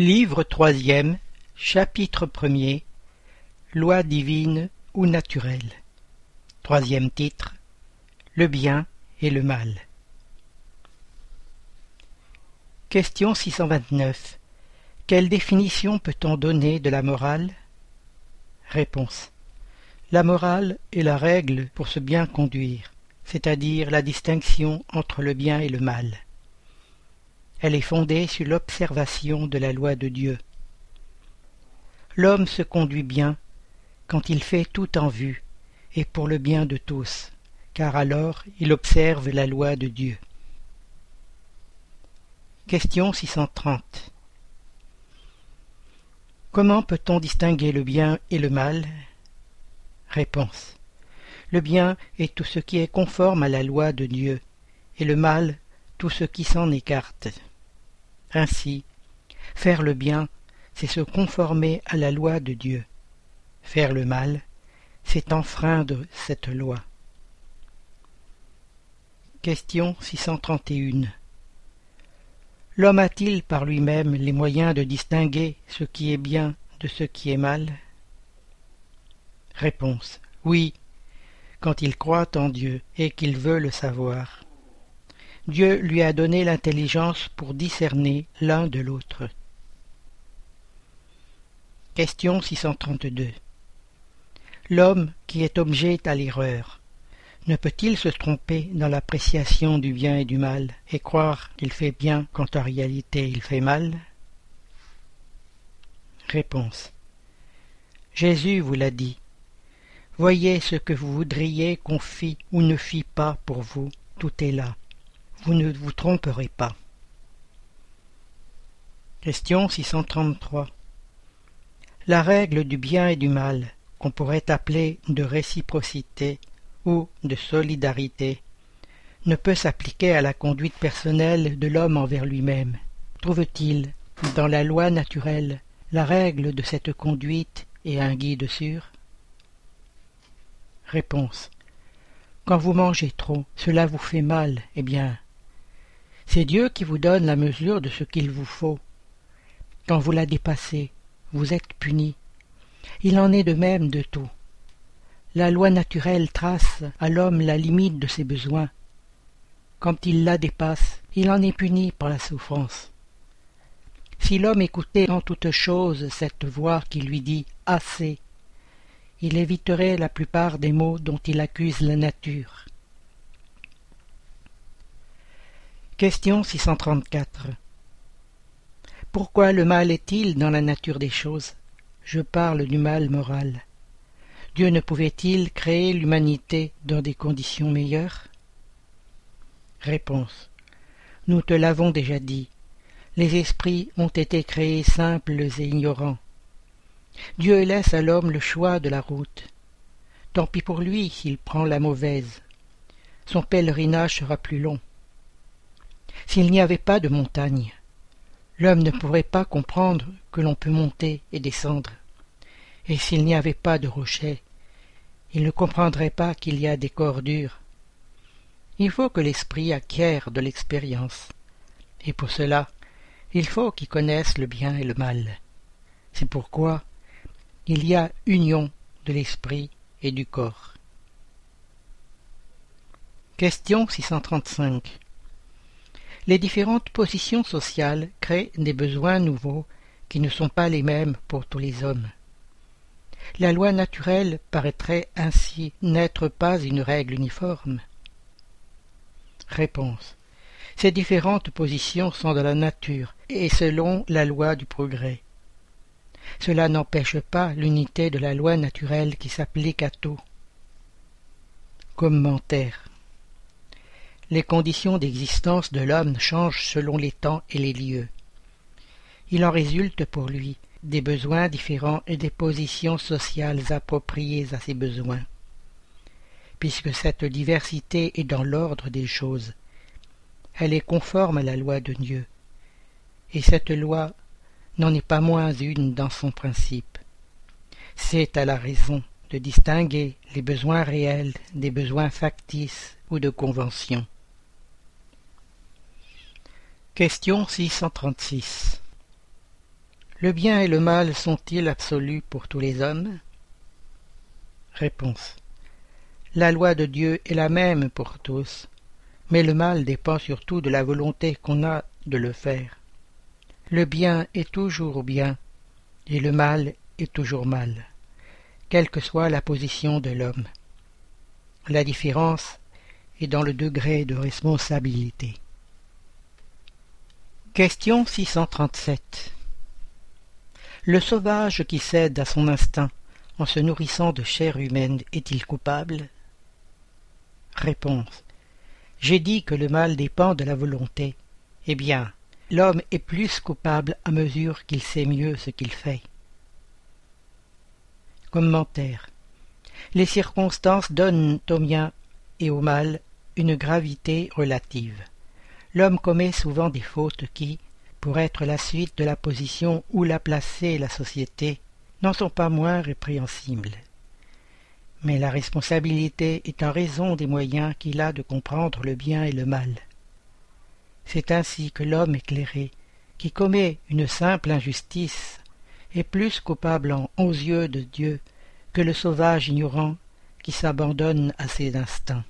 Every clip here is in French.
Livre troisième, chapitre premier Loi divine ou naturelle. Troisième titre Le bien et le mal. Question 629. Quelle définition peut-on donner de la morale? Réponse. La morale est la règle pour se bien conduire, c'est-à-dire la distinction entre le bien et le mal. Elle est fondée sur l'observation de la loi de Dieu. L'homme se conduit bien quand il fait tout en vue et pour le bien de tous, car alors il observe la loi de Dieu. Question 630 Comment peut-on distinguer le bien et le mal? Réponse. Le bien est tout ce qui est conforme à la loi de Dieu, et le mal tout ce qui s'en écarte. Ainsi, faire le bien, c'est se conformer à la loi de Dieu. Faire le mal, c'est enfreindre cette loi. Question 631 L'homme a-t-il par lui-même les moyens de distinguer ce qui est bien de ce qui est mal? Réponse Oui, quand il croit en Dieu et qu'il veut le savoir. Dieu lui a donné l'intelligence pour discerner l'un de l'autre. Question 632 L'homme qui est objet à l'erreur, ne peut-il se tromper dans l'appréciation du bien et du mal et croire qu'il fait bien quand en réalité il fait mal? Réponse Jésus vous l'a dit. Voyez ce que vous voudriez qu'on fît ou ne fît pas pour vous, tout est là vous ne vous tromperez pas. Question 633 La règle du bien et du mal, qu'on pourrait appeler de réciprocité ou de solidarité, ne peut s'appliquer à la conduite personnelle de l'homme envers lui-même. Trouve-t-il, dans la loi naturelle, la règle de cette conduite et un guide sûr? Réponse. Quand vous mangez trop, cela vous fait mal, eh bien, c'est Dieu qui vous donne la mesure de ce qu'il vous faut. Quand vous la dépassez, vous êtes puni. Il en est de même de tout. La loi naturelle trace à l'homme la limite de ses besoins. Quand il la dépasse, il en est puni par la souffrance. Si l'homme écoutait en toute chose cette voix qui lui dit assez, il éviterait la plupart des maux dont il accuse la nature. Question 634 Pourquoi le mal est-il dans la nature des choses? Je parle du mal moral. Dieu ne pouvait-il créer l'humanité dans des conditions meilleures? Réponse. Nous te l'avons déjà dit. Les esprits ont été créés simples et ignorants. Dieu laisse à l'homme le choix de la route. Tant pis pour lui s'il prend la mauvaise. Son pèlerinage sera plus long. S'il n'y avait pas de montagne, l'homme ne pourrait pas comprendre que l'on peut monter et descendre. Et s'il n'y avait pas de rochers, il ne comprendrait pas qu'il y a des corps durs. Il faut que l'esprit acquiert de l'expérience. Et pour cela, il faut qu'il connaisse le bien et le mal. C'est pourquoi il y a union de l'esprit et du corps. Question 635 les différentes positions sociales créent des besoins nouveaux qui ne sont pas les mêmes pour tous les hommes. La loi naturelle paraîtrait ainsi n'être pas une règle uniforme. Réponse. Ces différentes positions sont de la nature et selon la loi du progrès. Cela n'empêche pas l'unité de la loi naturelle qui s'applique à tout. Commentaire les conditions d'existence de l'homme changent selon les temps et les lieux. Il en résulte pour lui des besoins différents et des positions sociales appropriées à ces besoins. Puisque cette diversité est dans l'ordre des choses, elle est conforme à la loi de Dieu, et cette loi n'en est pas moins une dans son principe. C'est à la raison de distinguer les besoins réels des besoins factices ou de convention. Question 636 Le bien et le mal sont-ils absolus pour tous les hommes? Réponse. La loi de Dieu est la même pour tous, mais le mal dépend surtout de la volonté qu'on a de le faire. Le bien est toujours bien, et le mal est toujours mal, quelle que soit la position de l'homme. La différence est dans le degré de responsabilité. Question 637 le sauvage qui cède à son instinct en se nourrissant de chair humaine est-il coupable? Réponse. J'ai dit que le mal dépend de la volonté. Eh bien, l'homme est plus coupable à mesure qu'il sait mieux ce qu'il fait. Commentaire. Les circonstances donnent au bien et au mal une gravité relative. L'homme commet souvent des fautes qui, pour être la suite de la position où l'a placée la société, n'en sont pas moins répréhensibles. Mais la responsabilité est en raison des moyens qu'il a de comprendre le bien et le mal. C'est ainsi que l'homme éclairé, qui commet une simple injustice, est plus coupable aux yeux de Dieu que le sauvage ignorant qui s'abandonne à ses instincts.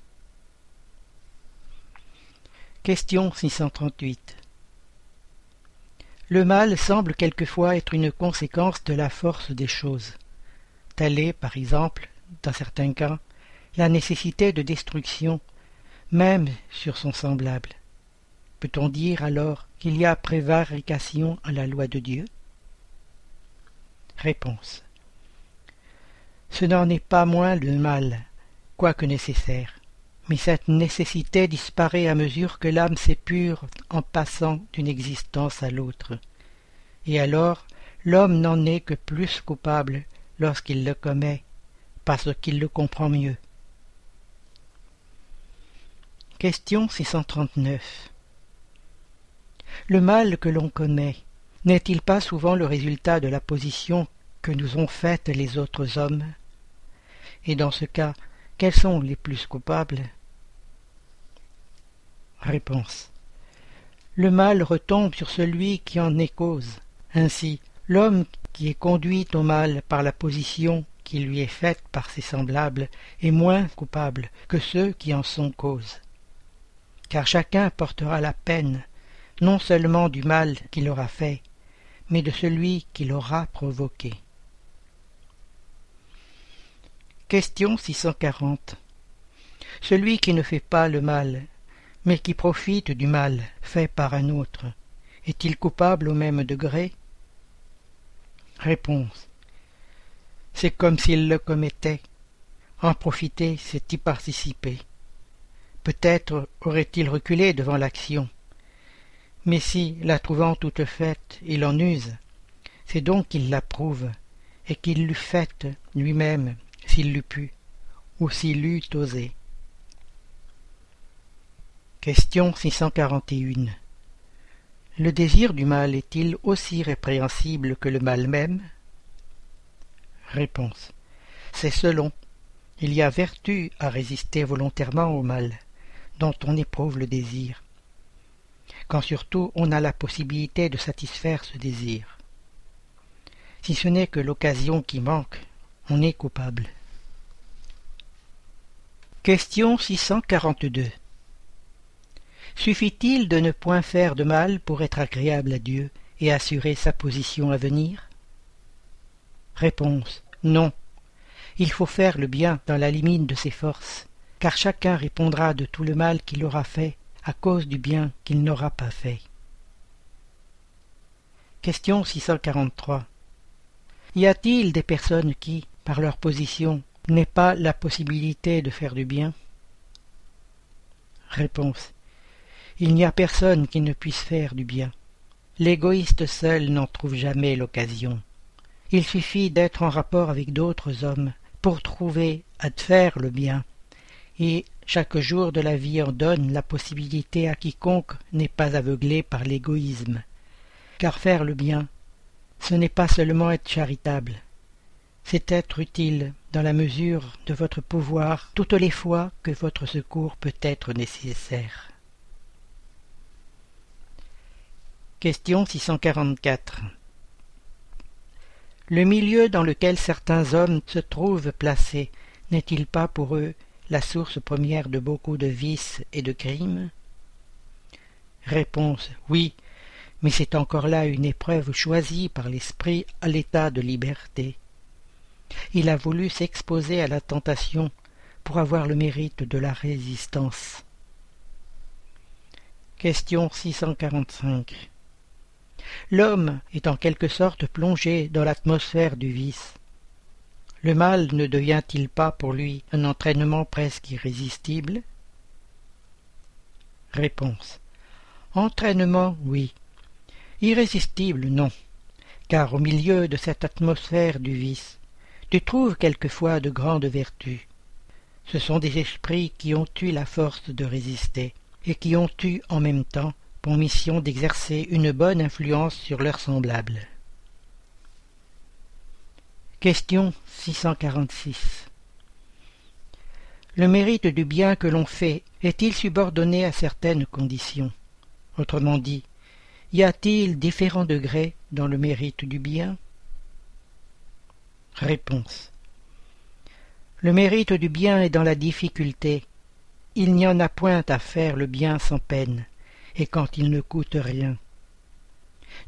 Question 638 le mal semble quelquefois être une conséquence de la force des choses. Telle est, par exemple, dans certains cas, la nécessité de destruction, même sur son semblable. Peut-on dire alors qu'il y a prévarication à la loi de Dieu? Réponse. Ce n'en est pas moins le mal, quoique nécessaire, mais cette nécessité disparaît à mesure que l'âme s'épure en passant d'une existence à l'autre. Et alors l'homme n'en est que plus coupable lorsqu'il le commet, parce qu'il le comprend mieux. Question 639 Le mal que l'on commet n'est-il pas souvent le résultat de la position que nous ont faite les autres hommes? Et dans ce cas, quels sont les plus coupables? Réponse. Le mal retombe sur celui qui en est cause. Ainsi, l'homme qui est conduit au mal par la position qui lui est faite par ses semblables est moins coupable que ceux qui en sont cause. Car chacun portera la peine, non seulement du mal qu'il aura fait, mais de celui qui l'aura provoqué. Question 640 Celui qui ne fait pas le mal mais qui profite du mal fait par un autre, est-il coupable au même degré? Réponse. C'est comme s'il le commettait. En profiter, c'est y participer. Peut-être aurait-il reculé devant l'action. Mais si, la trouvant toute faite, il en use, c'est donc qu'il l'approuve, et qu'il l'eût faite lui-même, s'il l'eût pu, ou s'il eût osé. Question 641 Le désir du mal est-il aussi répréhensible que le mal même? Réponse C'est selon. Il y a vertu à résister volontairement au mal, dont on éprouve le désir, quand surtout on a la possibilité de satisfaire ce désir. Si ce n'est que l'occasion qui manque, on est coupable. Question 642 Suffit-il de ne point faire de mal pour être agréable à Dieu et assurer sa position à venir? Réponse Non. Il faut faire le bien dans la limite de ses forces, car chacun répondra de tout le mal qu'il aura fait à cause du bien qu'il n'aura pas fait. Question 643 Y a-t-il des personnes qui, par leur position, n'aient pas la possibilité de faire du bien Réponse il n'y a personne qui ne puisse faire du bien. L'égoïste seul n'en trouve jamais l'occasion. Il suffit d'être en rapport avec d'autres hommes pour trouver à faire le bien, et chaque jour de la vie en donne la possibilité à quiconque n'est pas aveuglé par l'égoïsme. Car faire le bien, ce n'est pas seulement être charitable, c'est être utile dans la mesure de votre pouvoir toutes les fois que votre secours peut être nécessaire. Question 644 Le milieu dans lequel certains hommes se trouvent placés n'est-il pas pour eux la source première de beaucoup de vices et de crimes? Réponse oui, mais c'est encore là une épreuve choisie par l'esprit à l'état de liberté. Il a voulu s'exposer à la tentation pour avoir le mérite de la résistance. Question 645 L'homme est en quelque sorte plongé dans l'atmosphère du vice. Le mal ne devient-il pas pour lui un entraînement presque irrésistible? Réponse Entraînement, oui. Irrésistible, non. Car au milieu de cette atmosphère du vice, tu trouves quelquefois de grandes vertus. Ce sont des esprits qui ont eu la force de résister, et qui ont eu en même temps pour mission d'exercer une bonne influence sur leurs semblables. Question 646 Le mérite du bien que l'on fait est-il subordonné à certaines conditions? Autrement dit, y a-t-il différents degrés dans le mérite du bien? Réponse Le mérite du bien est dans la difficulté. Il n'y en a point à faire le bien sans peine, et quand il ne coûte rien.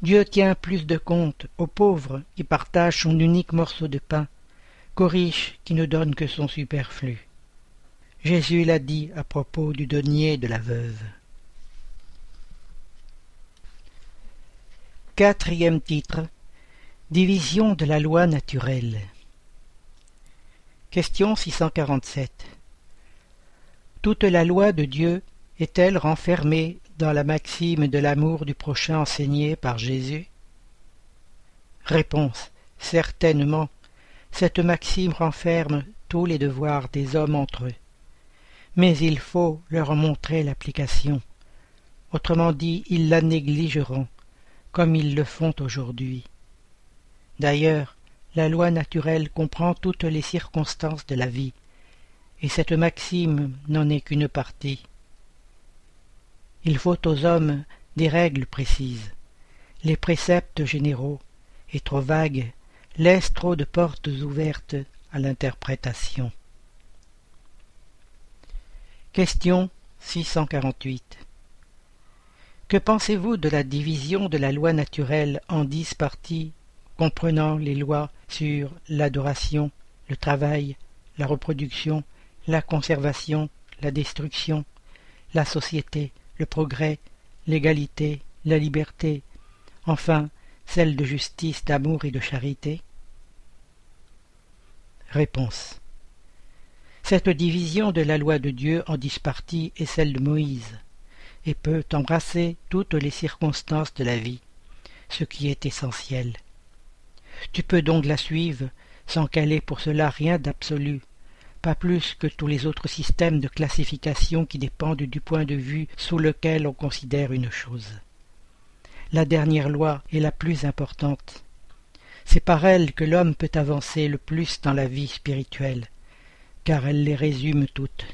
Dieu tient plus de compte aux pauvres qui partagent son unique morceau de pain qu'aux riches qui ne donnent que son superflu. Jésus l'a dit à propos du denier de la veuve. Quatrième titre Division de la loi naturelle. Question 647. Toute la loi de Dieu est-elle renfermée dans la maxime de l'amour du prochain enseignée par Jésus? Réponse. Certainement. Cette maxime renferme tous les devoirs des hommes entre eux. Mais il faut leur montrer l'application. Autrement dit, ils la négligeront comme ils le font aujourd'hui. D'ailleurs, la loi naturelle comprend toutes les circonstances de la vie, et cette maxime n'en est qu'une partie. Il faut aux hommes des règles précises. Les préceptes généraux et trop vagues laissent trop de portes ouvertes à l'interprétation. Question 648 que pensez-vous de la division de la loi naturelle en dix parties comprenant les lois sur l'adoration, le travail, la reproduction, la conservation, la destruction, la société, le progrès, l'égalité, la liberté, enfin celle de justice, d'amour et de charité Réponse. Cette division de la loi de Dieu en dix parties est celle de Moïse et peut embrasser toutes les circonstances de la vie, ce qui est essentiel. Tu peux donc la suivre sans qu'elle ait pour cela rien d'absolu, pas plus que tous les autres systèmes de classification qui dépendent du point de vue sous lequel on considère une chose. La dernière loi est la plus importante. C'est par elle que l'homme peut avancer le plus dans la vie spirituelle, car elle les résume toutes.